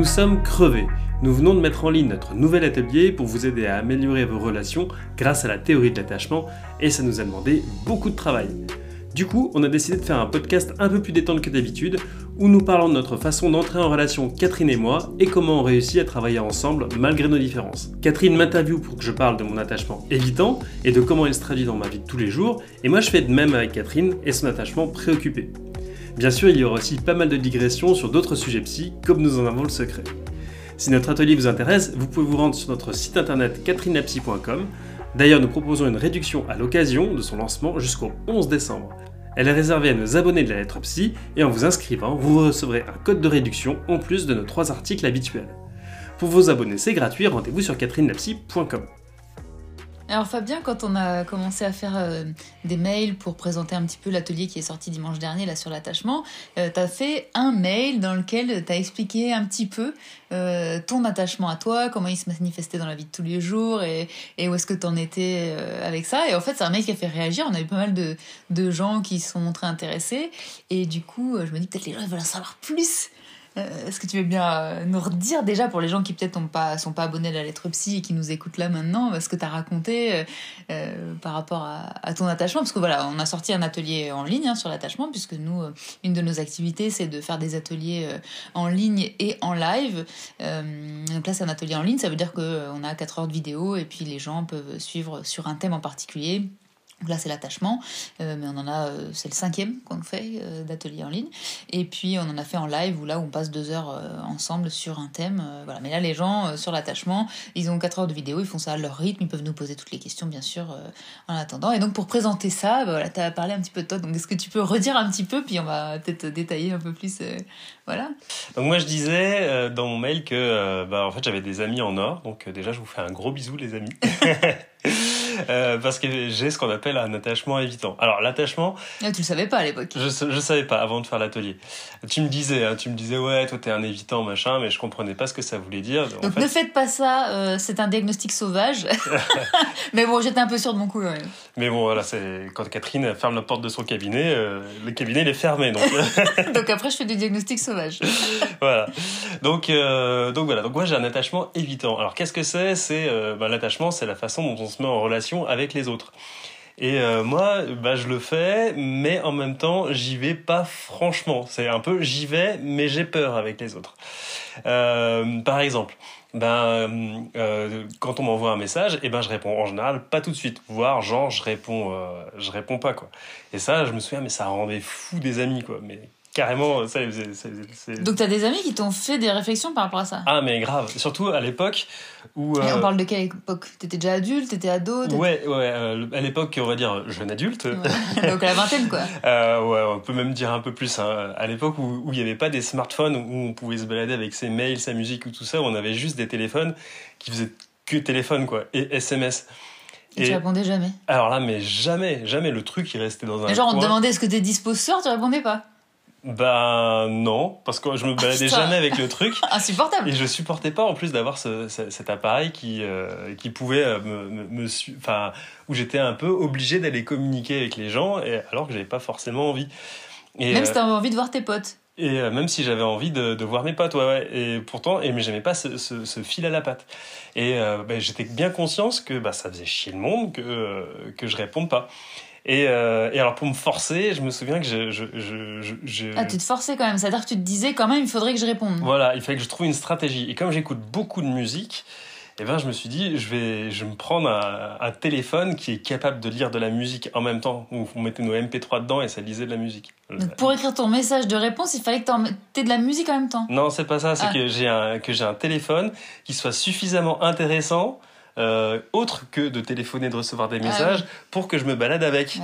Nous sommes crevés. Nous venons de mettre en ligne notre nouvel atelier pour vous aider à améliorer vos relations grâce à la théorie de l'attachement et ça nous a demandé beaucoup de travail. Du coup, on a décidé de faire un podcast un peu plus détendu que d'habitude où nous parlons de notre façon d'entrer en relation Catherine et moi et comment on réussit à travailler ensemble malgré nos différences. Catherine m'interviewe pour que je parle de mon attachement évitant et de comment il se traduit dans ma vie de tous les jours et moi je fais de même avec Catherine et son attachement préoccupé. Bien sûr, il y aura aussi pas mal de digressions sur d'autres sujets psy comme nous en avons le secret. Si notre atelier vous intéresse, vous pouvez vous rendre sur notre site internet catherinapsy.com D'ailleurs, nous proposons une réduction à l'occasion de son lancement jusqu'au 11 décembre. Elle est réservée à nos abonnés de la lettre psy et en vous inscrivant, vous recevrez un code de réduction en plus de nos trois articles habituels. Pour vos abonnés, c'est gratuit, rendez-vous sur catherinelapsy.com. Alors Fabien, quand on a commencé à faire euh, des mails pour présenter un petit peu l'atelier qui est sorti dimanche dernier là sur l'attachement, euh, tu as fait un mail dans lequel tu as expliqué un petit peu euh, ton attachement à toi, comment il se manifestait dans la vie de tous les jours et, où est-ce que tu en étais avec ça. Et en fait, c'est un mail qui a fait réagir. On a eu pas mal de, gens qui se sont montrés intéressés. Et du coup, je me dis peut-être les gens veulent en savoir plus euh, est-ce que tu veux bien euh, nous redire déjà pour les gens qui peut-être ne pas, sont pas abonnés à la lettre psy et qui nous écoutent là maintenant, ce que tu as raconté euh, par rapport à, ton attachement? Parce que voilà, on a sorti un atelier en ligne hein, sur l'attachement, puisque nous, une de nos activités, c'est de faire des ateliers en ligne et en live. donc là, c'est un atelier en ligne, ça veut dire qu'on a 4 heures de vidéo et puis les gens peuvent suivre sur un thème en particulier là, c'est l'attachement, euh, mais on en a, euh, c'est le cinquième qu'on fait euh, d'atelier en ligne. Et puis, on en a fait en live où là, on passe deux heures ensemble sur un thème. voilà. Mais là, les gens sur l'attachement, ils ont quatre heures de vidéo, ils font ça à leur rythme, ils peuvent nous poser toutes les questions, bien sûr, en attendant. Et donc, pour présenter ça, bah, voilà, tu as parlé un petit peu de toi. Donc, est-ce que tu peux redire un petit peu, puis on va peut-être détailler un peu plus, voilà. Donc, moi, je disais dans mon mail que, bah, en fait, j'avais des amis en or. Donc, déjà, je vous fais un gros bisou, les amis. Euh, parce que j'ai ce qu'on appelle un attachement évitant. Alors l'attachement. Ah, tu le savais pas à l'époque. Je je savais pas avant de faire l'atelier. Tu me disais, hein, tu me disais ouais, toi t'es un évitant machin, mais je comprenais pas ce que ça voulait dire. Donc ne faites pas ça. Euh, c'est un diagnostic sauvage. mais bon, j'étais un peu sûr de mon coup. Mais bon voilà, c'est quand Catherine ferme la porte de son cabinet, euh, le cabinet il est fermé donc. donc après je fais du diagnostic sauvage. voilà. Donc donc voilà. Donc moi j'ai un attachement évitant. Alors qu'est-ce que c'est? C'est ben, l'attachement, c'est la façon dont on se met en relation avec les autres. Et euh, moi, bah, je le fais, mais en même temps, j'y vais pas franchement. C'est un peu j'y vais, mais j'ai peur avec les autres. Euh, par exemple, ben, euh, quand on m'envoie un message, et eh ben, je réponds en général pas tout de suite. Voire, genre, je réponds, je réponds pas, quoi. Et ça, je me souviens, mais ça rendait fou des amis, quoi. Mais carrément, ça, c'est... Donc, tu as des amis qui t'ont fait des réflexions par rapport à ça? Ah, mais grave. Surtout à l'époque où. on euh, parle de quelle époque? T'étais déjà adulte T'étais ado Ouais, ouais. Euh, à l'époque, on va dire jeune adulte. Donc, à la vingtaine, quoi. euh, ouais, on peut même dire un peu plus. Hein. À l'époque où il n'y avait pas des smartphones, où on pouvait se balader avec ses mails, sa musique ou tout ça, où on avait juste des téléphones qui faisaient que téléphone, quoi, et SMS. Et, tu répondais jamais? Alors là, mais jamais, jamais. Le truc, il restait dans un. Et genre, on te demandait est-ce que t'es dispo ce soir, tu répondais pas? Bah non, parce que je me baladais jamais avec le truc. Insupportable. Et je supportais pas en plus d'avoir ce, cet appareil qui euh, qui pouvait euh, me, me, enfin où j'étais un peu obligé d'aller communiquer avec les gens et alors que j'avais pas forcément envie. Et, même si t'avais envie de voir tes potes. Et euh, même si j'avais envie de, de, voir mes potes, ouais, ouais. Et pourtant, et, mais j'aimais pas ce, ce, ce, fil à la patte. Et bah, j'étais bien conscience que bah, ça faisait chier le monde que, que je réponde pas. Et, euh, et, alors pour me forcer, je me souviens que je, je, je, je, Ah, tu te forçais quand même, c'est-à-dire que tu te disais quand même, il faudrait que je réponde. Voilà, il fallait que je trouve une stratégie. Et comme j'écoute beaucoup de musique, eh ben, je me suis dit, je vais, je vais me prendre un, un, téléphone qui est capable de lire de la musique en même temps. Donc, on mettait nos MP3 dedans et ça lisait de la musique. Donc, pour écrire ton message de réponse, il fallait que tu aies de la musique en même temps. Non, c'est pas ça. C'est ah. que j'ai un, que j'ai un téléphone qui soit suffisamment intéressant euh, autre que de téléphoner, de recevoir des ah messages, pour que je me balade avec.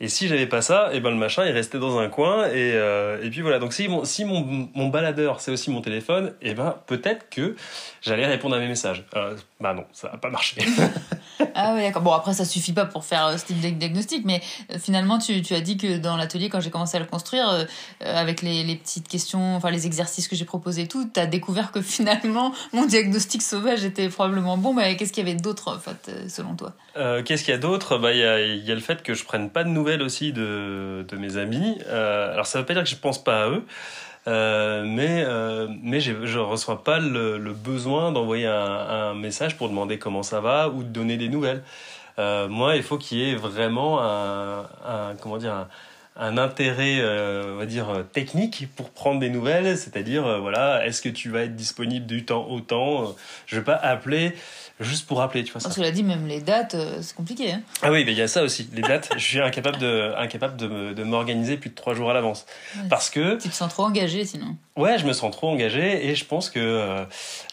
Et si j'avais pas ça, et eh ben le machin il restait dans un coin et, euh, et puis voilà. Donc si mon, si mon, mon baladeur c'est aussi mon téléphone, et eh ben peut-être que j'allais répondre à mes messages. Euh, bah non, ça n'a pas marché. ah oui, d'accord. Bon, après, ça suffit pas pour faire ce type de diagnostic, mais finalement, tu, tu as dit que dans l'atelier, quand j'ai commencé à le construire, avec les, les, petites questions, enfin les exercices que j'ai proposés et tout, tu as découvert que finalement, mon diagnostic sauvage était probablement bon, mais qu'est-ce qu'il y avait d'autres, en fait, euh, selon toi? Euh, Qu'est-ce qu'il y a d'autre? Bah, Il y, a, y a le fait que je prenne pas de nouvelles aussi de, de mes amis. Euh, alors, ça veut pas dire que je pense pas à eux. Mais mais je ne reçois pas le, besoin d'envoyer un, message pour demander comment ça va ou de donner des nouvelles. moi, il faut qu'il y ait vraiment un, un comment dire un, un intérêt, euh, on va dire, euh, technique pour prendre des nouvelles, c'est-à-dire, euh, voilà, est-ce que tu vas être disponible du temps au temps Je vais pas appeler juste pour appeler, tu vois ça. Cela dit, même les dates, c'est compliqué. Hein. ah oui, mais il y a ça aussi. Les dates, je suis incapable de, incapable de, m'organiser plus de trois jours à l'avance. Parce que... Tu te sens trop engagé sinon. Ouais, je me sens trop engagé et je pense que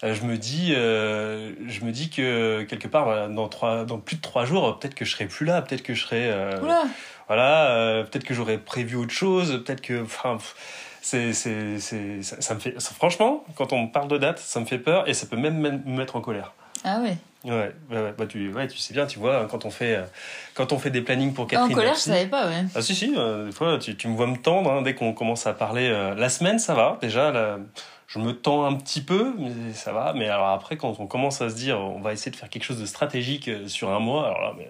je me dis, je me dis que quelque part, dans, trois, dans plus de trois jours, peut-être que je serai plus là, peut-être que je serai voilà, euh, peut-être que j'aurais prévu autre chose, peut-être que, enfin, c'est, c'est, c'est, ça, me fait, franchement, quand on parle de date, ça me fait peur et ça peut même me mettre en colère. Ah ouais. Ouais, ouais, bah tu, ouais, tu sais bien, tu vois, quand on fait, euh, quand on fait des plannings pour Catherine. En colère, je savais pas, ouais. Ah si, si, euh, des fois, tu, tu me vois me tendre, hein, dès qu'on commence à parler. la semaine, ça va, déjà, je me tends un petit peu, mais ça va. Mais alors après, quand on commence à se dire, on va essayer de faire quelque chose de stratégique sur un mois, alors là, mais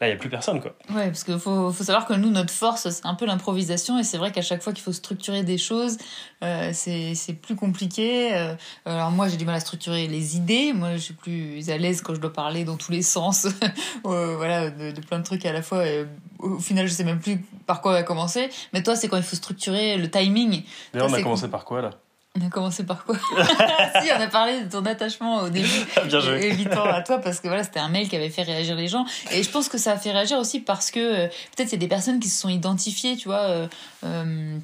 là, il n'y a plus personne, quoi. Ouais, parce qu'il faut, faut, savoir que nous, notre force, c'est un peu l'improvisation, et c'est vrai qu'à chaque fois qu'il faut structurer des choses, euh, c'est plus compliqué. Euh, alors moi, j'ai du mal à structurer les idées. Moi, je suis plus à l'aise quand je dois parler dans tous les sens, euh, voilà, de, plein de trucs à la fois. Et au final, je sais même plus par quoi on va commencer. Mais toi, c'est quand il faut structurer le timing. D'ailleurs, on a commencé par quoi, là? On a commencé par quoi Si, on a parlé de ton attachement au début, Bien joué. évitant à toi, parce que voilà, c'était un mail qui avait fait réagir les gens. Et je pense que ça a fait réagir aussi parce que euh, peut-être a des personnes qui se sont identifiées, tu vois. Euh, euh,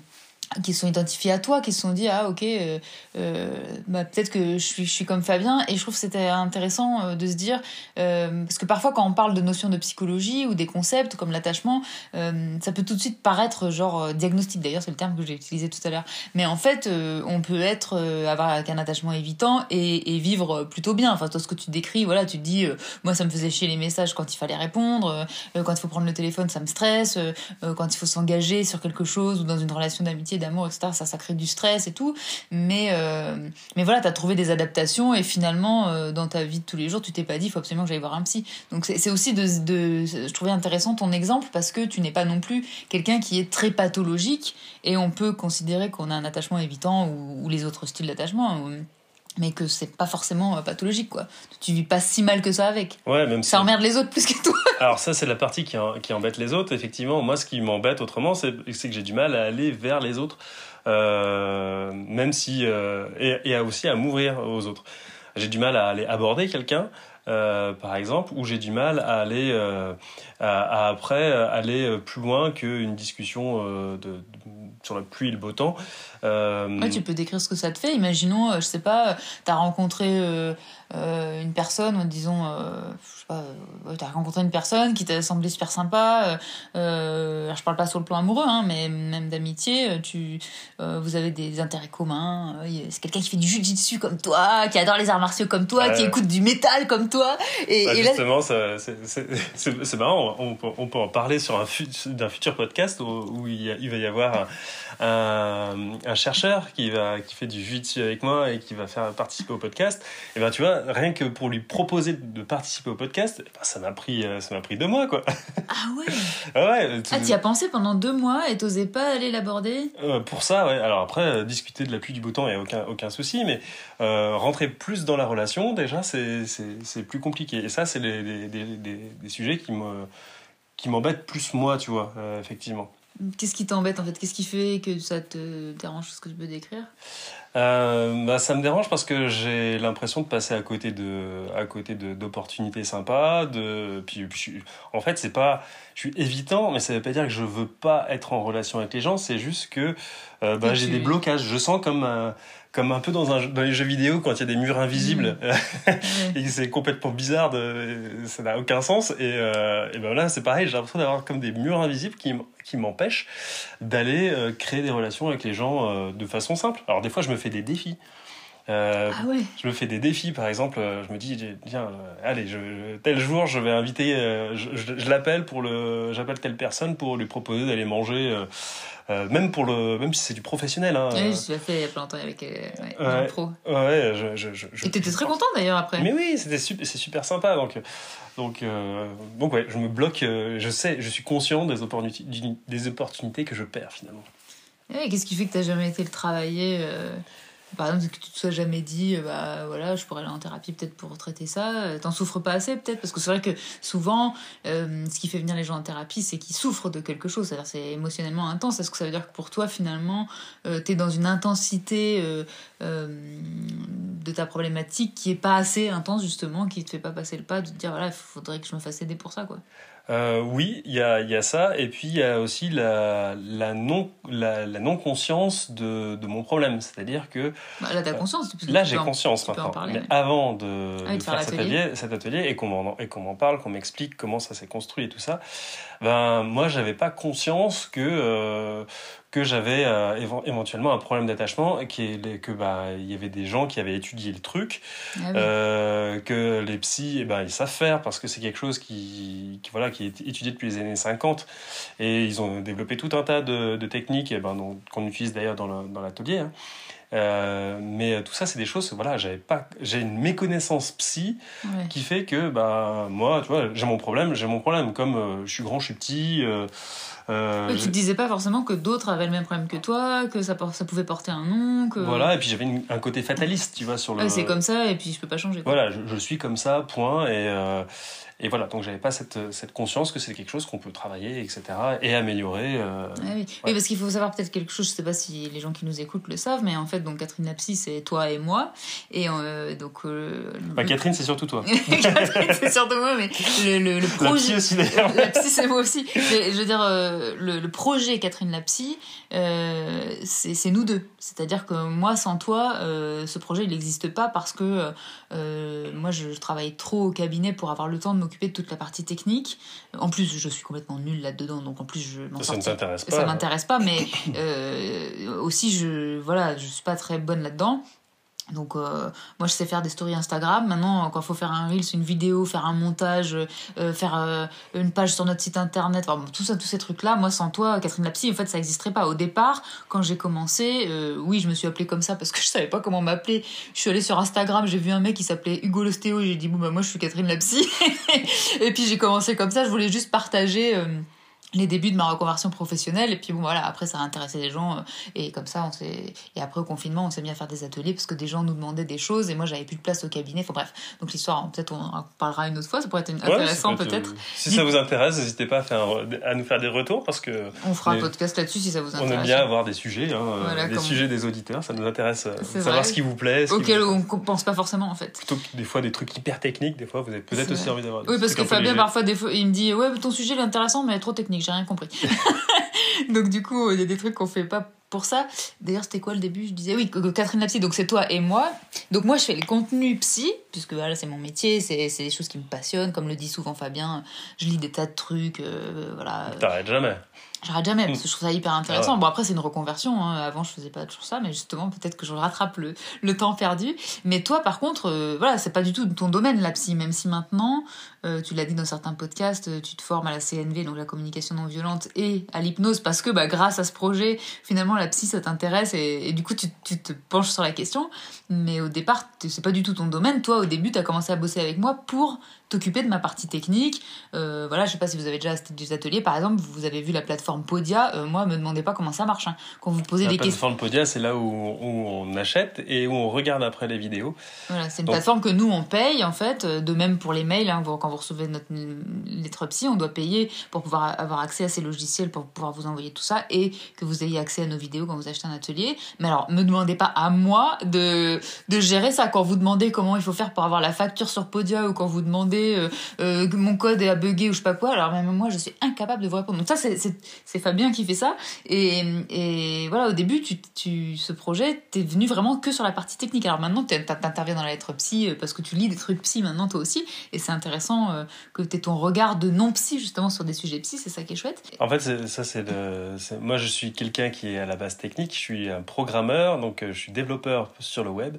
qui sont identifiés à toi, qui se sont dit ah ok, euh, euh, bah, peut-être que je suis, je suis comme Fabien. Et je trouve que c'était intéressant euh, de se dire parce que parfois quand on parle de notions de psychologie ou des concepts comme l'attachement, ça peut tout de suite paraître genre diagnostic. D'ailleurs c'est le terme que j'ai utilisé tout à l'heure. Mais en fait on peut être avoir un attachement évitant et, et, vivre plutôt bien. Enfin toi ce que tu décris, voilà, tu te dis moi ça me faisait chier les messages quand il fallait répondre, quand il faut prendre le téléphone ça me stresse, quand il faut s'engager sur quelque chose ou dans une relation d'amitié d'amour, etc. Ça, ça crée du stress et tout. Mais, euh, mais voilà, tu as trouvé des adaptations et finalement, euh, dans ta vie de tous les jours, tu t'es pas dit, il faut absolument que j'aille voir un psy. Donc c'est aussi de, Je trouvais intéressant ton exemple parce que tu n'es pas non plus quelqu'un qui est très pathologique et on peut considérer qu'on a un attachement évitant ou les autres styles d'attachement mais que c'est pas forcément euh, pathologique quoi. Tu vis pas si mal que ça avec. Ouais, même ça emmerde les autres plus que toi. Alors ça c'est la partie qui, qui, embête les autres. Effectivement, moi ce qui m'embête autrement, c'est que j'ai du mal à aller vers les autres, euh, même si euh, et, et aussi à m'ouvrir aux autres. J'ai du mal à aller aborder quelqu'un. Euh, par exemple, où j'ai du mal à aller à, à, après aller plus loin qu'une discussion de, de, sur la pluie et le beau temps. Euh... Tu peux décrire ce que ça te fait. Imaginons, euh, je sais pas, tu as rencontré euh, euh, une personne, disons, je sais pas, tu as rencontré une personne qui t'a semblé super sympa. Euh, je parle pas sur le plan amoureux, hein, mais même d'amitié. Tu, vous avez des intérêts communs. C'est quelqu'un qui fait du jujitsu comme toi, qui adore les arts martiaux comme toi, qui écoute du métal comme toi. Et, bah, justement, là... c'est marrant. On peut, on peut, en parler sur un d'un futur podcast où, où il, il, va y avoir un, un, chercheur qui, va, qui fait du jujitsu avec moi et qui va faire participer au podcast, et ben tu vois, rien que pour lui proposer de participer au podcast, eh ben, ça m'a pris, euh, ça m'a pris deux mois quoi. Ah ouais. ah ouais. Tu... Ah t'y as pensé pendant deux mois et t'osais pas aller l'aborder? Euh, Pour ça, ouais. Alors après, euh, discuter de la pluie du beau temps, il y a aucun aucun souci, mais euh, rentrer plus dans la relation, déjà, c'est c'est plus compliqué. Et ça, c'est des, des, des, des, sujets qui me qui m'embêtent plus moi, tu vois, effectivement. Qu'est-ce qui t'embête en fait? Qu'est-ce qui fait que ça te dérange ce que tu peux décrire? Euh, bah, ça me dérange parce que j'ai l'impression de passer à côté de à côté d'opportunités sympas de puis, puis en fait c'est pas je suis évitant mais ça veut pas dire que je veux pas être en relation avec les gens c'est juste que euh, bah, j'ai des blocages. Je sens comme un, comme un peu dans, un, dans les jeux vidéo quand il y a des murs invisibles mmh. et c'est complètement bizarre de, ça n'a aucun sens et, euh, et ben là c'est pareil j'ai l'impression d'avoir comme des murs invisibles qui, qui m'empêchent d'aller euh, créer des relations avec les gens euh, de façon simple alors des fois je me fais des défis euh, ah ouais. Je me fais des défis, par exemple, euh, je me dis, tiens, allez, je, tel jour, je vais inviter, je, l'appelle pour le, j'appelle telle personne pour lui proposer d'aller manger euh, même pour le, même si c'est du professionnel. Hein, oui, je l'ai fait il y a pas longtemps avec euh, ouais, pro. Ouais, je, Et t'étais très content d'ailleurs après. Mais oui, c'était super, c'est super sympa. Donc, donc, euh, donc ouais, je me bloque. je sais, je suis conscient des opportunités, des opportunités que je perds finalement. Qu'est-ce qui fait que tu n'as jamais été le travailler euh, Par exemple, que tu te sois jamais dit, euh, bah voilà, je pourrais aller en thérapie peut-être pour traiter ça. T'en souffres pas assez peut-être? Parce que c'est vrai que souvent, ce qui fait venir les gens en thérapie, c'est qu'ils souffrent de quelque chose. C'est-à-dire c'est émotionnellement intense. Est-ce que ça veut dire que pour toi, finalement, tu es dans une intensité de ta problématique qui est pas assez intense, justement, qui te fait pas passer le pas de te dire, voilà, il faudrait que je me fasse aider pour ça, quoi? Euh, oui, il y a, y a, ça. Et puis, il y a aussi la, la non, la, la non-conscience de, de, mon problème. C'est-à-dire que. Bah, là, t'as conscience. Là, j'ai conscience maintenant. mais, avant de, ah faire, cet, atelier, cet atelier et qu'on m'en parle, qu'on m'explique comment ça s'est construit et tout ça, ben, moi, j'avais pas conscience que. Euh, que j'avais euh, éventuellement un problème d'attachement, qui est que bah il y avait des gens qui avaient étudié le truc, ah euh, que les psys eh ben ils savent faire parce que c'est quelque chose qui, qui, voilà qui est étudié depuis les années 50 et ils ont développé tout un tas de, de techniques eh ben, qu'on utilise d'ailleurs dans l'atelier. Hein. Euh, mais tout ça, c'est des choses, voilà, j'avais pas, j'ai une méconnaissance psy qui fait que, bah, moi, tu vois, j'ai mon problème, j'ai mon problème. Comme euh, je suis grand, je suis petit, euh, euh, tu ne disais pas forcément que d'autres avaient le même problème que toi, que ça, ça pouvait porter un nom. Que... Voilà, et puis j'avais un côté fataliste, tu vois, sur le. c'est comme ça, et puis je peux pas changer. Voilà, je, suis comme ça, point. Et, euh, et voilà, donc j'avais pas cette, cette conscience que c'est quelque chose qu'on peut travailler, etc. et améliorer. Euh, ah oui. oui. parce qu'il faut savoir peut-être quelque chose, je sais pas si les gens qui nous écoutent le savent, mais en fait, donc Catherine Lapsy, c'est toi et moi. Et euh, donc. Bah, Catherine, c'est surtout toi. Catherine, c'est surtout moi, mais le, le, le projet. La psy aussi, d'ailleurs. La psy, c'est moi aussi. je veux dire, le, le, projet Catherine Lapsy, c'est nous deux. C'est-à-dire que moi, sans toi, ce projet, il n'existe pas parce que moi, je, je travaille trop au cabinet pour avoir le temps de m'occuper de toute la partie technique. En plus, je suis complètement nulle là-dedans, donc en plus, je m'en Ça ne t'intéresse pas. Ça m'intéresse pas, mais euh, aussi, je voilà, je suis pas très bonne là-dedans. Donc euh, moi je sais faire des stories Instagram. Maintenant quand il faut faire un reels, une vidéo, faire un montage, euh, faire euh, une page sur notre site internet, enfin, tout ça, tous ces trucs là, moi sans toi Catherine Lapsy, en fait ça n'existerait pas. Au départ quand j'ai commencé, oui je me suis appelée comme ça parce que je savais pas comment m'appeler. Je suis allée sur Instagram, j'ai vu un mec qui s'appelait Hugo Lostéo et j'ai dit bon bah moi je suis Catherine Lapsy. et puis j'ai commencé comme ça, je voulais juste partager les débuts de ma reconversion professionnelle. Et puis bon voilà après ça a intéressé les gens euh, et comme ça on s'est et après au confinement on s'est mis à faire des ateliers parce que des gens nous demandaient des choses et moi j'avais plus de place au cabinet. Enfin bref. Donc l'histoire peut-être on en parlera une autre fois. Ça pourrait être intéressant peut-être euh, si ça vous intéresse n'hésitez pas à, faire, à nous faire des retours parce que on fera un podcast là-dessus si ça vous intéresse on aime bien avoir des sujets hein, des sujets des auditeurs. Ça nous intéresse euh, savoir ce qui vous plaît auquel on pense pas forcément en fait. Plutôt que des fois des trucs hyper techniques des fois vous avez peut-être aussi envie d'avoir oui parce que Fabien parfois des fois il me dit ouais ton sujet est intéressant mais trop technique j'ai rien compris. Donc du coup, il y a des trucs qu'on fait pas pour ça. D'ailleurs, c'était quoi le début? Je disais oui, Catherine Lapsy, donc c'est toi et moi. Donc moi, je fais les contenus psy, puisque voilà, c'est mon métier, c'est des choses qui me passionnent. Comme le dit souvent Fabien, je lis des tas de trucs, euh, voilà. T'arrêtes jamais. J'arrête jamais parce que je trouve ça hyper intéressant. Ah bon après c'est une reconversion. Hein. Avant je faisais pas toujours ça, mais justement peut-être que je rattrape le, le temps perdu. Mais toi par contre, euh, voilà c'est pas du tout ton domaine la psy. Même si maintenant, euh, tu l'as dit dans certains podcasts, euh, tu te formes à la CNV donc la communication non violente et à l'hypnose parce que bah grâce à ce projet finalement la psy ça t'intéresse et, du coup tu, tu, te penches sur la question. Mais au départ c'est pas du tout ton domaine. Toi au début tu as commencé à bosser avec moi pour t'occuper de ma partie technique. Euh, voilà, je sais pas si vous avez déjà assisté des ateliers, par exemple, vous avez vu la plateforme Podia. Euh, moi, me demandez pas comment ça marche. Hein. Quand vous posez des questions. La plateforme Podia, c'est là où, on achète et où on regarde après les vidéos. Voilà, c'est une plateforme que nous on paye en fait. Euh, de même pour les mails, hein, quand vous recevez notre lettre psy, on doit payer pour pouvoir avoir accès à ces logiciels pour pouvoir vous envoyer tout ça et que vous ayez accès à nos vidéos quand vous achetez un atelier. Mais alors, me demandez pas à moi de de gérer ça. Quand vous demandez comment il faut faire pour avoir la facture sur Podia ou quand vous demandez euh, euh, que mon code à bugger ou je sais pas quoi. Alors même moi, je suis incapable de vous répondre. Donc ça, c'est Fabien qui fait ça. Et, et voilà, au début, tu, tu, ce projet, t'es venu vraiment que sur la partie technique. Alors maintenant, t'interviens dans la lettre psy euh, parce que tu lis des trucs psy maintenant toi aussi. Et c'est intéressant que tu ton regard de non-psy justement sur des sujets psy. C'est ça qui est chouette. En fait, ça, c'est Moi, je suis quelqu'un qui est à la base technique. Je suis un programmeur, donc je suis développeur sur le web.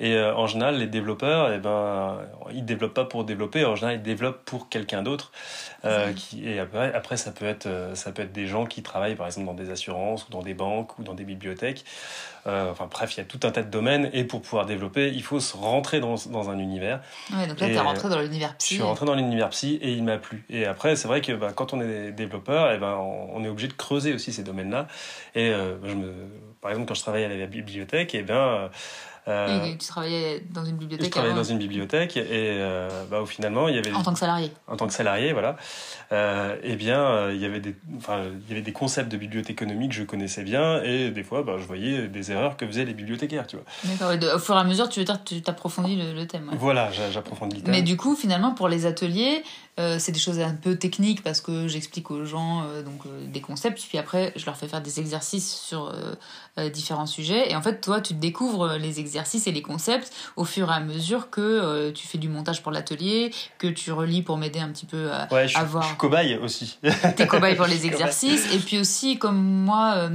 Et euh, en général, les développeurs, eh ben, ils développent pas pour développer. En général, ils développent pour quelqu'un d'autre. Euh, qui, et après, après, ça peut être, euh, ça peut être des gens qui travaillent par exemple dans des assurances ou dans des banques ou dans des bibliothèques. Euh, enfin bref, il y a tout un tas de domaines et pour pouvoir développer, il faut se rentrer dans, dans un univers. Ouais, donc là, tu es rentré dans l'univers psy. Je suis rentré dans l'univers psy et il m'a plu. Et après, c'est vrai que bah, quand on est développeur, et eh ben, on, est obligé de creuser aussi ces domaines-là. Et euh, je me, par exemple, quand je travaillais à la bibliothèque, et eh bien euh, tu travaillais dans une bibliothèque Je travaillais dans une bibliothèque et euh, bah, finalement il y avait en tant que salarié. En tant que salarié, voilà. Euh, eh bien, euh, il y avait des, enfin, il y avait des concepts de bibliothéconomie que je connaissais bien et des fois, bah, je voyais des erreurs que faisaient les bibliothécaires, tu vois. D'accord. Au fur et à mesure, tu veux dire, tu t'approfondis le, le, thème. Voilà, j'approfondis le thème. Mais du coup, finalement, pour les ateliers, euh, c'est des choses un peu techniques parce que j'explique aux gens euh, donc des concepts, puis après je leur fais faire des exercices sur différents sujets. Et en fait, toi, tu découvres les exercices et les concepts au fur et à mesure que tu fais du montage pour l'atelier, que tu relis pour m'aider un petit peu à, ouais, je, voir. Je suis cobaye aussi. T'es cobaye pour les exercices. Et puis aussi, comme moi,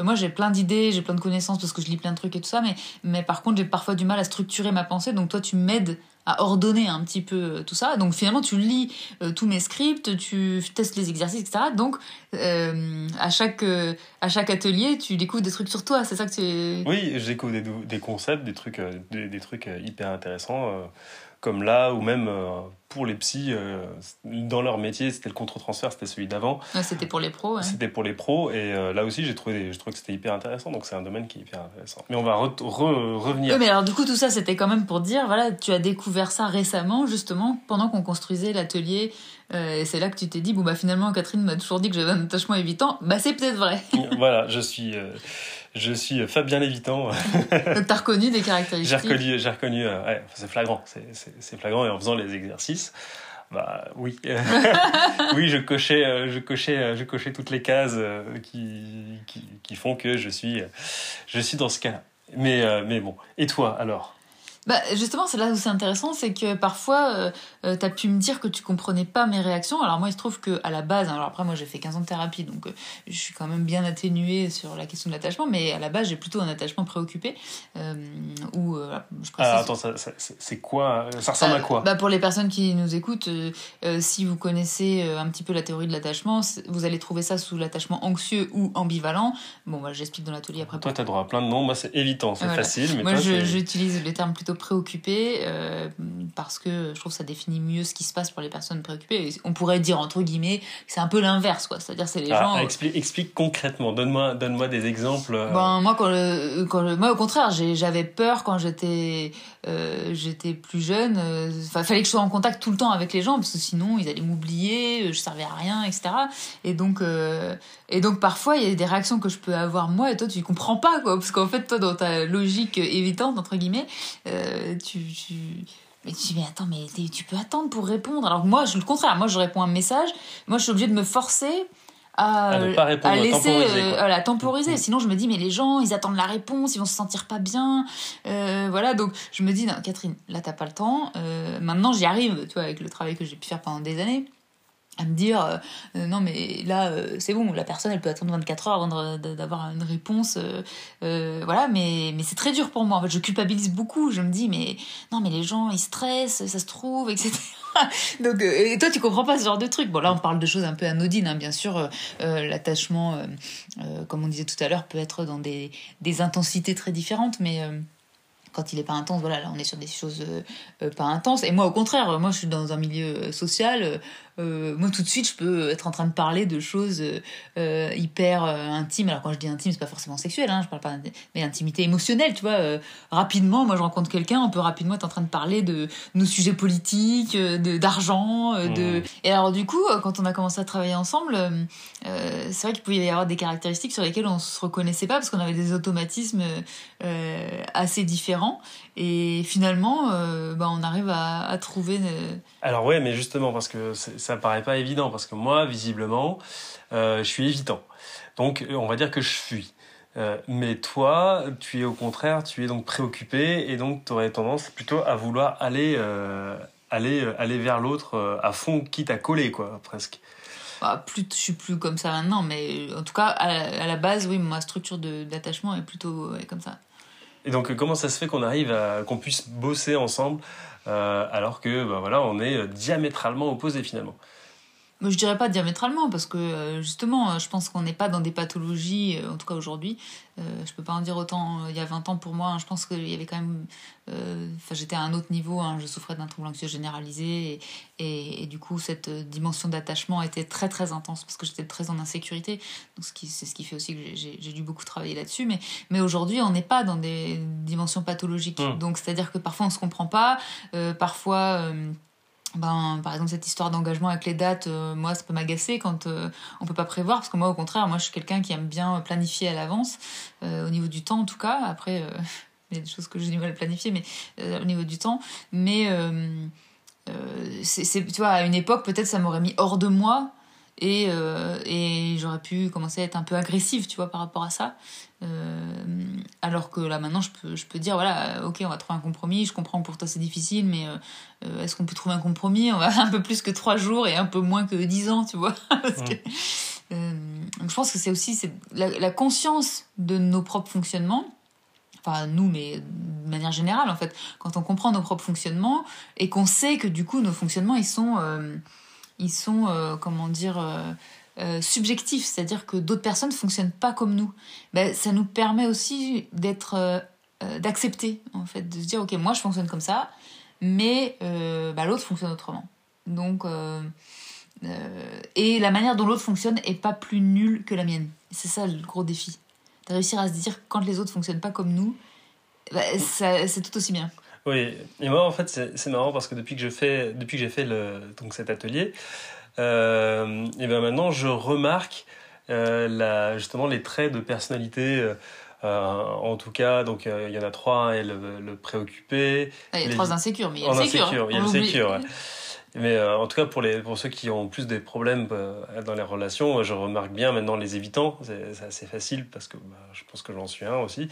moi j'ai plein d'idées, j'ai plein de connaissances parce que je lis plein de trucs et tout ça, mais, mais par contre, j'ai parfois du mal à structurer ma pensée. Donc toi, tu m'aides à ordonner un petit peu euh, tout ça. Donc finalement, tu lis euh, tous mes scripts, tu testes les exercices, etc. Donc euh, à, chaque, à chaque atelier, tu découvres des trucs sur toi. C'est ça que tu... Oui, je découvre des, concepts, des trucs, des, trucs hyper intéressants comme là, ou même pour les psys, euh, dans leur métier, c'était le contre-transfert, c'était celui d'avant. c'était pour les pros. C'était pour les pros, et euh, là aussi, j'ai trouvé, je trouve que c'était hyper intéressant, donc c'est un domaine qui est hyper intéressant. Mais on va revenir. Oui, mais alors du coup, tout ça, c'était quand même pour dire, voilà, tu as découvert ça récemment, justement, pendant qu'on construisait l'atelier. et c'est là que tu t'es dit, bon, bah finalement, Catherine m'a toujours dit que j'avais un attachement évitant. Bah, c'est peut-être vrai. voilà, je suis je suis Fabien Lévitant. Donc t'as reconnu des caractéristiques J'ai reconnu, j'ai reconnu euh, ouais, c'est flagrant, c'est flagrant et en faisant les exercices, bah oui, oui, je cochais, euh, je cochais, euh, je cochais toutes les cases qui, qui, qui font que je suis, je suis dans ce cas-là. Mais, mais bon, et toi alors? Bah, justement, c'est là où c'est intéressant, c'est que parfois, euh, euh tu as pu me dire que tu comprenais pas mes réactions. Alors moi, il se trouve que à la base, alors après moi j'ai fait 15 ans de thérapie, donc euh, je suis quand même bien atténuée sur la question de l'attachement, mais à la base j'ai plutôt un attachement préoccupé. Euh, où, euh, je ah, attends, c'est quoi Ça ressemble à quoi? bah, Pour les personnes qui nous écoutent, si vous connaissez un petit peu la théorie de l'attachement, vous allez trouver ça sous l'attachement anxieux ou ambivalent. Bon, bah, j'explique dans l'atelier après. Toi, tu as droit à plein de noms, moi c'est évitant, c'est facile. Mais moi j'utilise les termes plutôt préoccupé euh, parce que je trouve que ça définit mieux ce qui se passe pour les personnes préoccupées. on pourrait dire entre guillemets c'est un peu l'inverse quoi, c'est-à-dire c'est les ah, gens. Explique, explique concrètement, donne-moi donne-moi des exemples. Euh. Ben, moi quand, quand moi au contraire j'avais peur quand j'étais euh, j'étais plus jeune. Il fallait que je sois en contact tout le temps avec les gens parce que sinon ils allaient m'oublier, je servais à rien, etc. Et donc et donc parfois il y a des réactions que je peux avoir moi et toi tu comprends pas quoi parce qu'en fait toi dans ta logique évitante entre guillemets euh, tu, tu, mais tu dis, mais attends, mais tu peux attendre pour répondre? Alors que moi, je, le contraire, moi, je réponds un message. Moi, je suis obligée de me forcer à, à, laisser temporiser, euh, la temporiser. Mm. Sinon, je me dis, mais les gens, ils attendent la réponse, ils vont se sentir pas bien. Euh, voilà, donc je me dis, non, Catherine, là, t'as pas le temps. maintenant, j'y arrive, tu vois, avec le travail que j'ai pu faire pendant des années à me dire euh, euh, non mais là euh, c'est bon la personne elle peut attendre 24 heures avant d'avoir une réponse voilà mais mais c'est très dur pour moi en fait je culpabilise beaucoup je me dis mais non mais les gens ils stressent ça se trouve etc donc et toi tu comprends pas ce genre de truc bon là on parle de choses un peu anodines hein. bien sûr l'attachement comme on disait tout à l'heure peut être dans des des intensités très différentes mais quand il est pas intense, voilà, là on est sur des choses pas intenses. Et moi au contraire, moi je suis dans un milieu social, euh, moi tout de suite je peux être en train de parler de choses euh, hyper euh, intimes alors quand je dis intime c'est pas forcément sexuel hein, je parle pas mais intimité émotionnelle tu vois euh, rapidement moi je rencontre quelqu'un on peut rapidement être en train de parler de nos sujets politiques de d'argent de mmh. et alors du coup quand on a commencé à travailler ensemble c'est vrai qu'il pouvait y avoir des caractéristiques sur lesquelles on se reconnaissait pas parce qu'on avait des automatismes assez différents et finalement bah, on arrive à, à trouver alors ouais, mais justement parce que ça paraît pas évident parce que moi visiblement euh, je suis évitant. Donc on va dire que je fuis. Euh, mais toi, tu es au contraire, tu es donc préoccupé et donc tu aurais tendance plutôt à vouloir aller euh, aller aller vers l'autre à fond, quitte à coller quoi, presque. Bah, plus, je suis plus comme ça maintenant, mais en tout cas à, la base, oui, ma structure d'attachement est plutôt comme ça. Et donc comment ça se fait qu'on arrive à qu'on puisse bosser ensemble euh, alors que bah, voilà, on est diamétralement opposés finalement? Je dirais pas diamétralement, parce que euh, justement, je pense qu'on n'est pas dans des pathologies, euh, en tout cas aujourd'hui. Euh, je peux pas en dire autant il y a 20 ans pour moi. Hein. je pense qu'il y avait quand même. Enfin, j'étais à un autre niveau, hein. je souffrais d'un trouble anxieux généralisé, et, et, du coup, cette dimension d'attachement était très très intense, parce que j'étais très en insécurité. Donc, c'est ce qui fait aussi que j'ai dû beaucoup travailler là-dessus. Mais, mais aujourd'hui, on n'est pas dans des dimensions pathologiques. Mmh. Donc, c'est-à-dire que parfois, on se comprend pas, parfois ben, par exemple, cette histoire d'engagement avec les dates, euh, moi, ça peut m'agacer quand euh, on peut pas prévoir, parce que moi, au contraire, moi, je suis quelqu'un qui aime bien planifier à l'avance, euh, au niveau du temps en tout cas. Après, il y a des choses que j'ai du mal à planifier, mais au niveau du temps. Mais c'est, tu vois, à une époque, peut-être ça m'aurait mis hors de moi et, et j'aurais pu commencer à être un peu agressive, tu vois, par rapport à ça. Euh, alors que là maintenant je peux, je peux dire voilà euh, ok on va trouver un compromis je comprends que pour toi c'est difficile mais euh, est-ce qu'on peut trouver un compromis? On va un peu plus que trois jours et un peu moins que dix ans tu vois. Parce que, je pense que c'est aussi c'est la, conscience de nos propres fonctionnements enfin nous mais de manière générale en fait. Quand on comprend nos propres fonctionnements et qu'on sait que du coup nos fonctionnements ils sont ils sont comment dire euh, subjectif, c'est-à-dire que d'autres personnes ne fonctionnent pas comme nous, ben, ça nous permet aussi d'être, euh, euh, d'accepter, en fait, de se dire, ok, moi je fonctionne comme ça, mais ben, l'autre fonctionne autrement. Donc, et la manière dont l'autre fonctionne est pas plus nulle que la mienne. C'est ça le gros défi. De réussir à se dire, quand les autres fonctionnent pas comme nous, ben, c'est tout aussi bien. Oui, et moi en fait c'est marrant parce que depuis que je fais, depuis que j'ai fait le, donc cet atelier, euh, et bien maintenant je remarque euh, la, justement les traits de personnalité. Euh, en tout cas, donc il y en a trois. Et le, le préoccupé. Ah, il y a trois insécures, mais il y a le sécure. Il y a le sécure. Mais en tout cas, pour, les, pour ceux qui ont plus des problèmes dans les relations, je remarque bien maintenant les évitants. C'est assez facile parce que bah, je pense que j'en suis un aussi.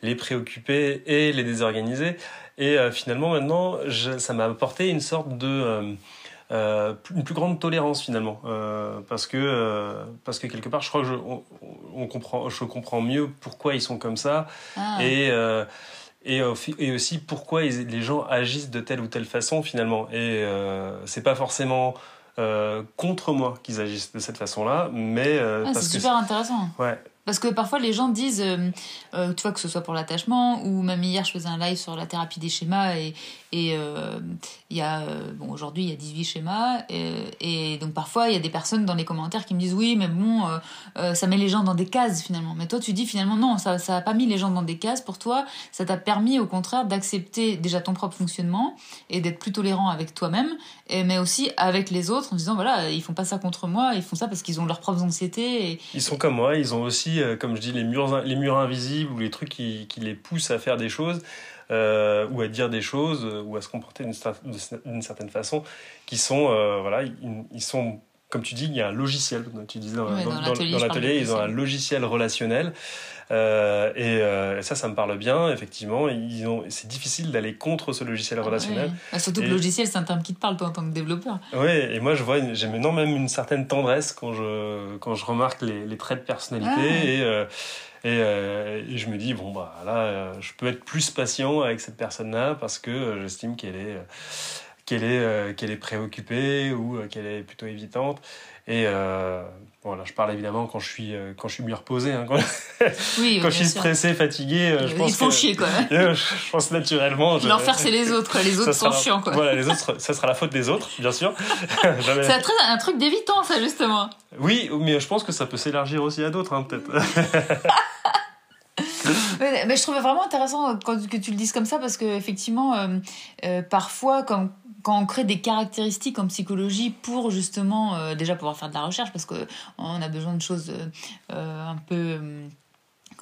Les préoccupés et les désorganisés. Et finalement, maintenant, je, ça m'a apporté une sorte de euh, une plus grande tolérance finalement euh, parce que euh, parce que quelque part je crois que je on, comprend je comprends mieux pourquoi ils sont comme ça ah. et et, et, aussi pourquoi les gens agissent de telle ou telle façon finalement et c'est pas forcément contre moi qu'ils agissent de cette façon-là, mais ah, c'est super intéressant. Ouais, parce que parfois les gens disent, euh, euh, tu vois, que ce soit pour l'attachement, ou même hier je faisais un live sur la thérapie des schémas, et il euh, y a, bon aujourd'hui il y a 18 schémas, et, donc parfois il y a des personnes dans les commentaires qui me disent, oui, mais bon, ça met les gens dans des cases finalement. Mais toi tu dis finalement non, ça n'a pas mis les gens dans des cases pour toi, ça t'a permis au contraire d'accepter déjà ton propre fonctionnement, et d'être plus tolérant avec toi-même, mais aussi avec les autres, en disant, voilà, ils font pas ça contre moi, ils font ça parce qu'ils ont leurs propres anxiétés. Et... Ils sont comme moi, ils ont aussi euh, comme je dis, les murs, les murs invisibles ou les trucs qui, qui les poussent à faire des choses euh, ou à dire des choses euh, ou à se comporter d'une certaine façon qui sont, voilà, ils, sont comme tu dis, il y a un logiciel. Tu disais dans, dans, l'atelier, ils ont un logiciel relationnel. Et, ça, ça me parle bien, effectivement. C'est difficile d'aller contre ce logiciel relationnel. Bah, surtout que le logiciel, c'est un terme qui te parle, toi, en tant que développeur. Oui, et moi, je vois, j'ai maintenant même une certaine tendresse quand je, quand je remarque les, les traits de personnalité. Ah. Et, et, et, je me dis, bon, bah là, je peux être plus patient avec cette personne-là parce que j'estime qu'elle est qu'elle est, euh, qu'elle est préoccupée ou euh, qu'elle est plutôt évitante. Et euh, voilà, je parle évidemment quand je suis, quand je suis mieux reposé. Hein, quand oui, quand je suis stressé, fatigué. je pense Ils font chier, quoi. je pense naturellement. L'enfer, c'est les autres, Les autres sont chiants, quoi. Voilà, les autres, ça sera la faute des autres, bien sûr. c'est un, truc d'évitant, ça, justement. Oui, mais je pense que ça peut s'élargir aussi à d'autres, hein, peut-être. mais, je trouvais vraiment intéressant quand, que tu le dises comme ça parce que effectivement, parfois, comme quand on crée des caractéristiques en psychologie pour justement euh, déjà pouvoir faire de la recherche parce que on a besoin de choses euh, un peu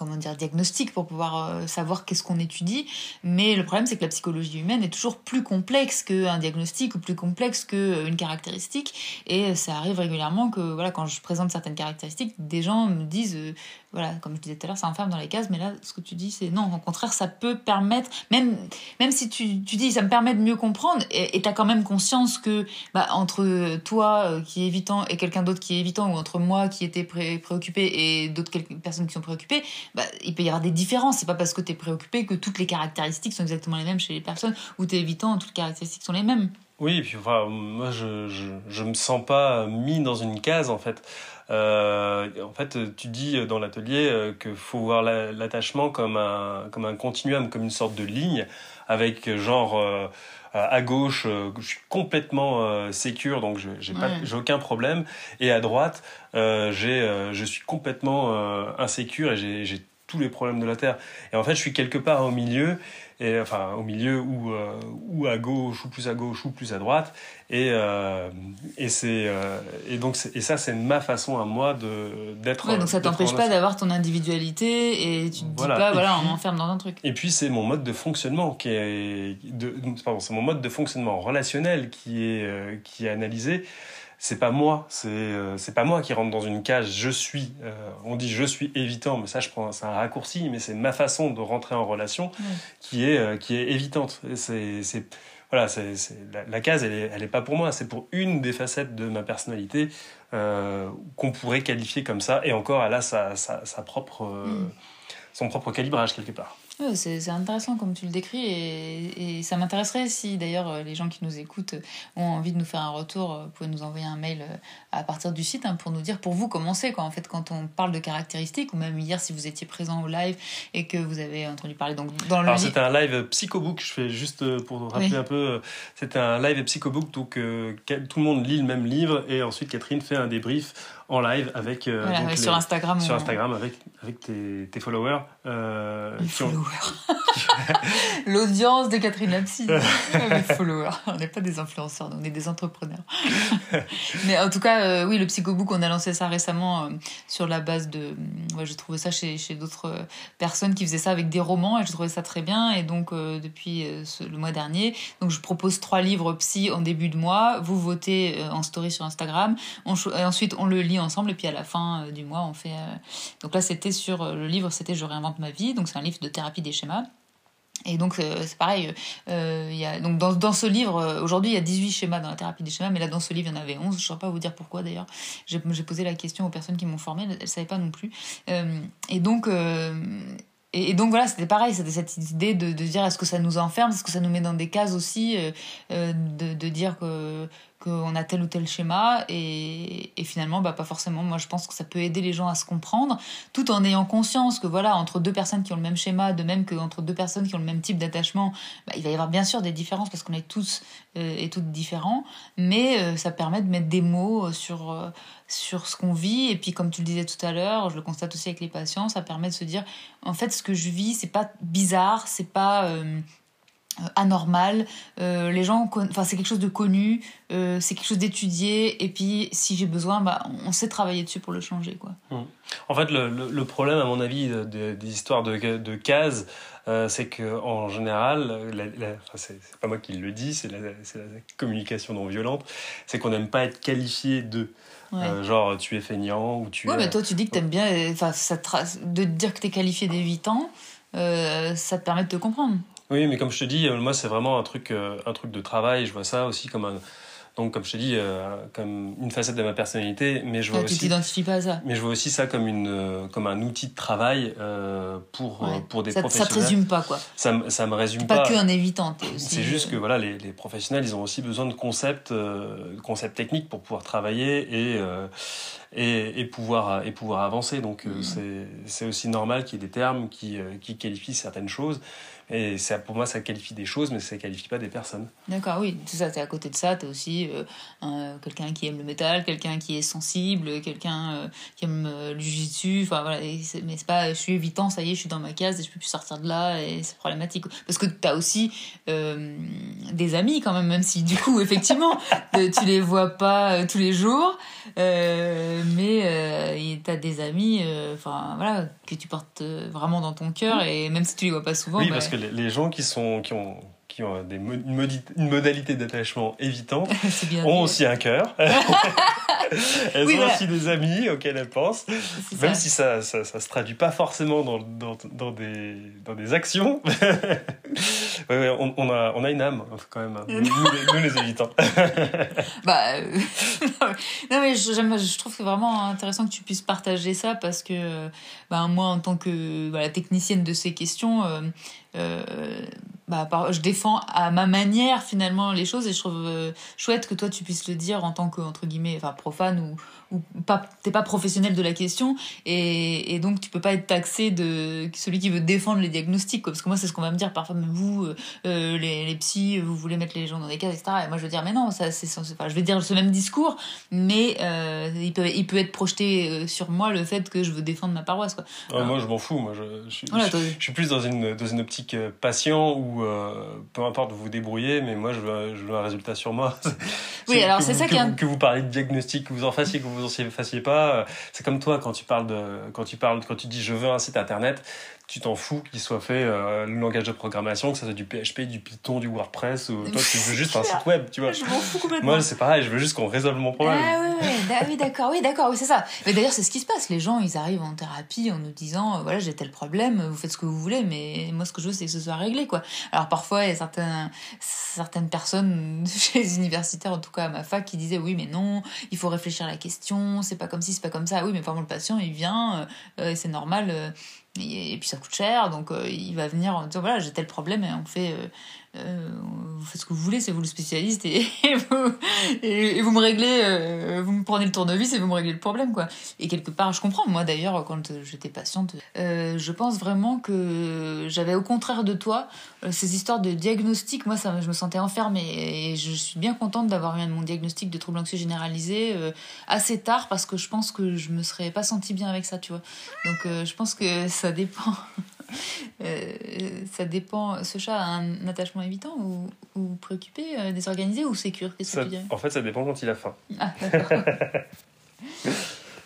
comment dire, diagnostic pour pouvoir euh, savoir qu'est-ce qu'on étudie. Mais le problème, c'est que la psychologie humaine est toujours plus complexe qu'un diagnostic ou plus complexe qu'une caractéristique. Et ça arrive régulièrement que, voilà, quand je présente certaines caractéristiques, des gens me disent, euh, voilà, comme je disais tout à l'heure, ça enferme dans les cases, mais là, ce que tu dis, c'est non, au contraire, ça peut permettre, même, même si tu, tu dis, ça me permet de mieux comprendre, et tu as quand même conscience que, bah, entre toi euh, qui est évitant et quelqu'un d'autre qui est évitant, ou entre moi qui était préoccupé et d'autres personnes qui sont préoccupées, bah, il peut y avoir des différences. C'est pas parce que tu es préoccupé que toutes les caractéristiques sont exactement les mêmes chez les personnes, ou tu es évitant, toutes les caractéristiques sont les mêmes. Oui, et puis enfin, moi je, je, je me sens pas mis dans une case en fait. Euh, en fait, tu dis dans l'atelier euh, qu'il faut voir l'attachement comme un, comme un continuum, comme une sorte de ligne, avec genre euh, à gauche, je suis complètement sécure, donc j'ai j'ai aucun problème, et à droite, j'ai, je suis complètement insécure et j'ai tous les problèmes de la Terre. Et en fait, je suis quelque part au milieu, et enfin au milieu ou euh, ou à gauche ou plus à gauche ou plus à droite. Et euh, et c'est euh, et donc et ça c'est ma façon à moi de d'être ouais, donc ça t'empêche pas d'avoir ton individualité et tu te dis pas voilà on m'enferme dans un truc. et puis c'est mon mode de fonctionnement qui est de pardon c'est mon mode de fonctionnement relationnel qui est qui est analysé c'est pas moi, c'est euh, pas moi qui rentre dans une cage. Je suis, euh, on dit je suis évitant, mais ça je prends, c'est un raccourci, mais c'est ma façon de rentrer en relation qui est euh, qui est évitante. C'est voilà, c'est la, la, case, elle est, elle est pas pour moi, c'est pour une des facettes de ma personnalité qu'on pourrait qualifier comme ça. Et encore, elle a sa, sa, sa propre, mm. son propre calibrage quelque part c'est intéressant comme tu le décris et, et ça m'intéresserait si d'ailleurs euh, les gens qui nous écoutent ont envie de nous faire un retour, euh, vous pouvez nous envoyer un mail euh, à partir du site hein, pour nous dire pour vous comment c'est quoi. En fait quand on parle de caractéristiques ou même hier si vous étiez présent au live et que vous avez entendu parler donc dans le c'était un live psychobook je fais juste pour rappeler un peu c'était un live psychobook donc tout le monde lit le même livre et ensuite Catherine fait un débrief en live avec euh, sur Instagram sur Instagram avec avec tes, tes followers euh, followers. L'audience de Catherine Lapsi les followers. On n'est pas des influenceurs on est des entrepreneurs. Mais en tout cas euh, oui le psychobook on a lancé ça récemment sur la base de ouais, j'ai trouvé ça chez, chez d'autres personnes qui faisaient ça avec des romans et je trouvais ça très bien. Et donc depuis le mois dernier donc je propose trois livres psy en début de mois. Vous votez en story sur Instagram. Et ensuite on le lit ensemble et puis à la fin euh, du mois on fait euh, donc là c'était sur euh, le livre c'était je réinvente ma vie donc c'est un livre de thérapie des schémas et donc c'est pareil, il y a, donc dans, dans ce livre, aujourd'hui il y a 18 schémas dans la thérapie des schémas, mais là dans ce livre il y en avait 11, je ne saurais pas vous dire pourquoi d'ailleurs, j'ai posé la question aux personnes qui m'ont formé, elles ne savaient pas non plus. et donc... et, donc voilà, c'était pareil, c'était cette idée de, dire est-ce que ça nous enferme, est-ce que ça nous met dans des cases aussi, de dire que qu'on a tel ou tel schéma et, finalement bah pas forcément. Moi je pense que ça peut aider les gens à se comprendre tout en ayant conscience que voilà entre deux personnes qui ont le même schéma de même que entre deux personnes qui ont le même type d'attachement bah, il va y avoir bien sûr des différences parce qu'on est tous euh, et toutes différents mais euh, ça permet de mettre des mots sur euh, sur ce qu'on vit. Et puis comme tu le disais tout à l'heure je le constate aussi avec les patients ça permet de se dire en fait ce que je vis c'est pas bizarre c'est pas anormal. Euh, les gens, enfin c'est quelque chose de connu, euh, c'est quelque chose d'étudié, et puis si j'ai besoin, bah, on sait travailler dessus pour le changer, quoi. Mmh. En fait, le, le, problème, à mon avis, des histoires de, de cases, c'est que en général, c'est pas moi qui le dis, c'est la, la, communication non violente, c'est qu'on n'aime pas être qualifié de. genre tu es feignant ou tu ouais mais toi tu dis que t'aimes bien enfin ça de dire que t'es qualifié d'évitant ça te permet de te comprendre oui, mais comme je te dis, euh, moi, c'est vraiment un truc, euh, un truc de travail. Je vois ça aussi comme un. Donc, comme je te dis, euh, comme une facette de ma personnalité, mais je vois aussi. Tu t'identifies pas à ça. Mais je vois aussi ça comme une, comme un outil de travail pour pour des ça, professionnels. Ça te résume pas quoi. Ça, ça me résume pas. Pas que un évitant. C'est juste que voilà, les, les, professionnels, ils ont aussi besoin de concepts, concepts techniques pour pouvoir travailler et et, et, pouvoir, et pouvoir avancer. Donc mmh. c'est aussi normal qu'il y ait des termes qui, qui qualifient certaines choses. Et ça, pour moi, ça qualifie des choses, mais ça ne qualifie pas des personnes. D'accord, oui. Tout ça, es à côté de ça, tu es aussi euh, quelqu'un qui aime le métal, quelqu'un qui est sensible, quelqu'un euh, qui aime euh, le jujitsu. Enfin, voilà. mais c'est pas, je suis évitant, ça y est, je suis dans ma case et je peux plus sortir de là et c'est problématique. Parce que tu as aussi des amis quand même, même si du coup, effectivement, tu les vois pas tous les jours. mais tu as des amis, enfin, voilà, que tu portes vraiment dans ton cœur et même si tu les vois pas souvent. Oui, bah, parce que les, gens qui, sont, qui ont, qui ont des une, modalité d'attachement évitante ont aussi un cœur. elles ont aussi des amis auxquels elles pensent, même si ça, ça, ça, se traduit pas forcément dans, dans, dans, des, dans des actions. on, on, a, on a une âme quand même, nous, nous, les, évitants. bah, euh, non mais je, je trouve que vraiment intéressant que tu puisses partager ça parce que bah, moi en tant que voilà, technicienne de ces questions, euh, euh, bah, je défends à ma manière finalement les choses et je trouve euh, chouette que toi tu puisses le dire en tant que entre guillemets enfin profane ou ou pas t'es pas professionnel de la question et, et, donc tu peux pas être taxé de celui qui veut défendre les diagnostics quoi. parce que moi c'est ce qu'on va me dire parfois mais vous euh, les, les psys vous voulez mettre les gens dans des cases etc et moi je veux dire mais non ça c'est enfin, je vais dire ce même discours mais euh, il peut il peut être projeté sur moi le fait que je veux défendre ma paroisse quoi ah, moi je m'en fous moi je, je, je, suis plus dans une dans une optique patient où peu importe vous vous débrouillez mais moi je veux, je veux un résultat sur moi oui alors c'est ça que, vous, que vous parlez de diagnostic que vous en fassiez que vous vous en fassiez pas. C'est comme toi quand tu parles de, quand tu parles, quand tu dis je veux un site internet, tu t'en fous qu'il soit fait euh, le langage de programmation, que ça soit du PHP, du Python, du WordPress, ou toi tu veux juste un site web, tu vois. Je m'en fous complètement. Moi c'est pareil, je veux juste qu'on résolve mon problème. Ah oui, d'accord, oui, d'accord, oui, c'est ça. Mais d'ailleurs c'est ce qui se passe. Les gens ils arrivent en thérapie en nous disant euh, voilà j'ai tel problème, vous faites ce que vous voulez, mais moi ce que je veux c'est que ce soit réglé quoi. Alors parfois il y a certaines certaines personnes chez les universitaires, en tout cas à ma fac, qui disaient oui mais non, il faut réfléchir à la question, c'est pas comme si, c'est pas comme ça. Oui mais par le patient il vient, euh, c'est normal et, puis ça coûte cher, donc euh, il va venir en disant voilà, j'ai tel problème et on fait euh, vous faites ce que vous voulez, c'est vous le spécialiste et, vous, et, vous me réglez, euh, vous me prenez le tournevis et vous me réglez le problème quoi. Et quelque part, je comprends. Moi d'ailleurs, quand j'étais patiente, euh, je pense vraiment que j'avais au contraire de toi ces histoires de diagnostic. Moi, ça, je me sentais enfermée et je suis bien contente d'avoir eu mon diagnostic de trouble anxieux généralisé assez tard parce que je pense que je me serais pas sentie bien avec ça, tu vois. Donc je pense que ça dépend. Euh, ça dépend. Ce chat a un attachement évitant ou, ou préoccupé, euh, désorganisé ou sécure Qu'est-ce que tu dirais? En fait, ça dépend quand il a faim. Ah,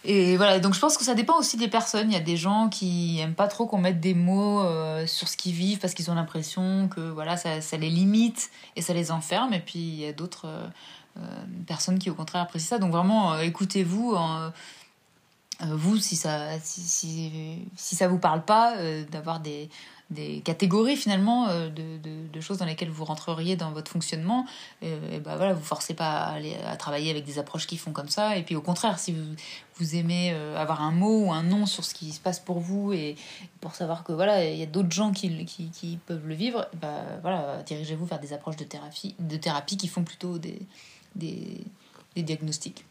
Et voilà, donc je pense que ça dépend aussi des personnes. Il y a des gens qui aiment pas trop qu'on mette des mots euh, sur ce qu'ils vivent parce qu'ils ont l'impression que voilà, ça, ça, les limite et ça les enferme. Et puis il y a d'autres personnes qui au contraire apprécient ça. Donc vraiment, écoutez-vous. Euh, vous, si ça, si, ça vous parle pas, euh, d'avoir des, des catégories finalement euh, de, de, choses dans lesquelles vous rentreriez dans votre fonctionnement, et ben voilà, vous forcez pas à, aller, travailler avec des approches qui font comme ça. Et puis au contraire, si vous, vous aimez avoir un mot ou un nom sur ce qui se passe pour vous et pour savoir que voilà, il y a d'autres gens qui, qui, peuvent le vivre, bah voilà, dirigez-vous vers des approches de thérapie, de thérapie qui font plutôt des, des diagnostics.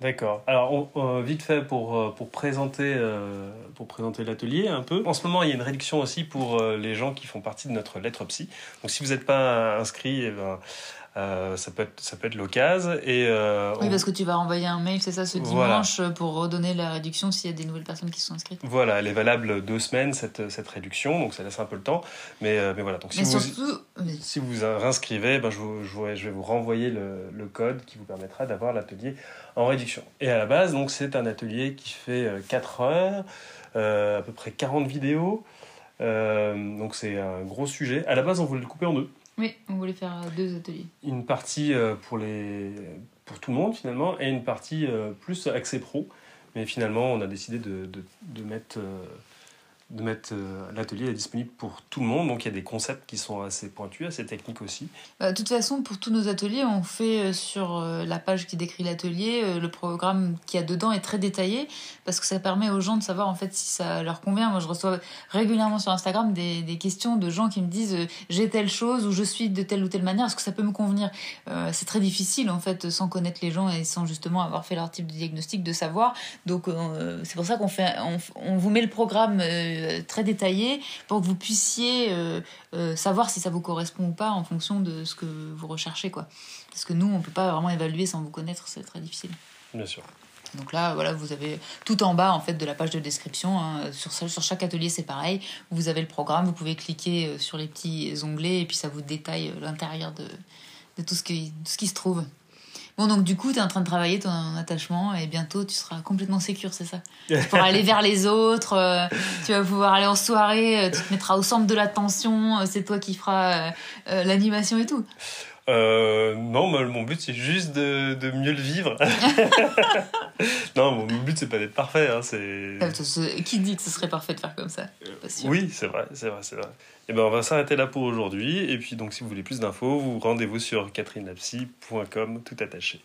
D'accord. Alors, vite fait pour, euh, pour présenter, euh, pour présenter l'atelier un peu. En ce moment, il y a une réduction aussi pour euh, les gens qui font partie de notre lettre psy. Donc, si vous n'êtes pas inscrit, eh ben, euh, ça peut être ça peut être l'occasion et euh, oui parce que tu vas renvoyer un mail c'est ça ce dimanche pour redonner la réduction s'il y a des nouvelles personnes qui sont inscrites. Voilà elle est valable deux semaines cette, cette réduction donc ça laisse un peu le temps. Mais, euh, mais voilà donc si vous si vous réinscrivez ben, je, vous, je, je, vais vous renvoyer le, le code qui vous permettra d'avoir l'atelier en réduction. Et à la base donc c'est un atelier qui fait 4 heures à peu près 40 vidéos. Donc c'est un gros sujet. À la base on voulait le couper en deux oui, on voulait faire euh, deux ateliers. Une partie euh, pour, les... pour tout le monde finalement et une partie euh, plus accès pro. Mais finalement, on a décidé de, de, de mettre de mettre euh, l'atelier disponible pour tout le monde. Donc il y a des concepts qui sont assez pointus, assez techniques aussi. Bah, de toute façon, pour tous nos ateliers, on fait euh, sur euh, la page qui décrit l'atelier, le programme qui a dedans est très détaillé parce que ça permet aux gens de savoir en fait si ça leur convient. Moi, je reçois régulièrement sur Instagram des, questions de gens qui me disent j'ai telle chose ou je suis de telle ou telle manière, est-ce que ça peut me convenir? C'est très difficile en fait sans connaître les gens et sans justement avoir fait leur type de diagnostic de savoir. Donc c'est pour ça qu'on fait, on, vous met le programme très détaillé pour que vous puissiez euh, euh, savoir si ça vous correspond ou pas en fonction de ce que vous recherchez. Quoi. Parce que nous, on ne peut pas vraiment évaluer sans vous connaître, c'est très difficile. Bien sûr. Donc là, voilà, vous avez tout en bas en fait de la page de description. Hein, sur, sur chaque atelier, c'est pareil. Vous avez le programme, vous pouvez cliquer sur les petits onglets et puis ça vous détaille l'intérieur de, de tout, ce qui, tout ce qui se trouve. Bon, donc du coup, tu es en train de travailler ton attachement et bientôt tu seras complètement sécure, c'est ça Tu pourras aller vers les autres, euh, tu vas pouvoir aller en soirée, euh, tu te mettras au centre de l'attention, euh, c'est toi qui feras l'animation et tout. Non, mon but c'est juste de, de, mieux le vivre. non, mon but c'est pas d'être parfait. Hein, c'est... Qui dit que ce serait parfait de faire comme ça? Oui, c'est vrai, c'est vrai, c'est vrai. Et eh ben on va s'arrêter là pour aujourd'hui. Et puis donc si vous voulez plus d'infos, vous rendez-vous sur catherinelapsy.com tout attaché.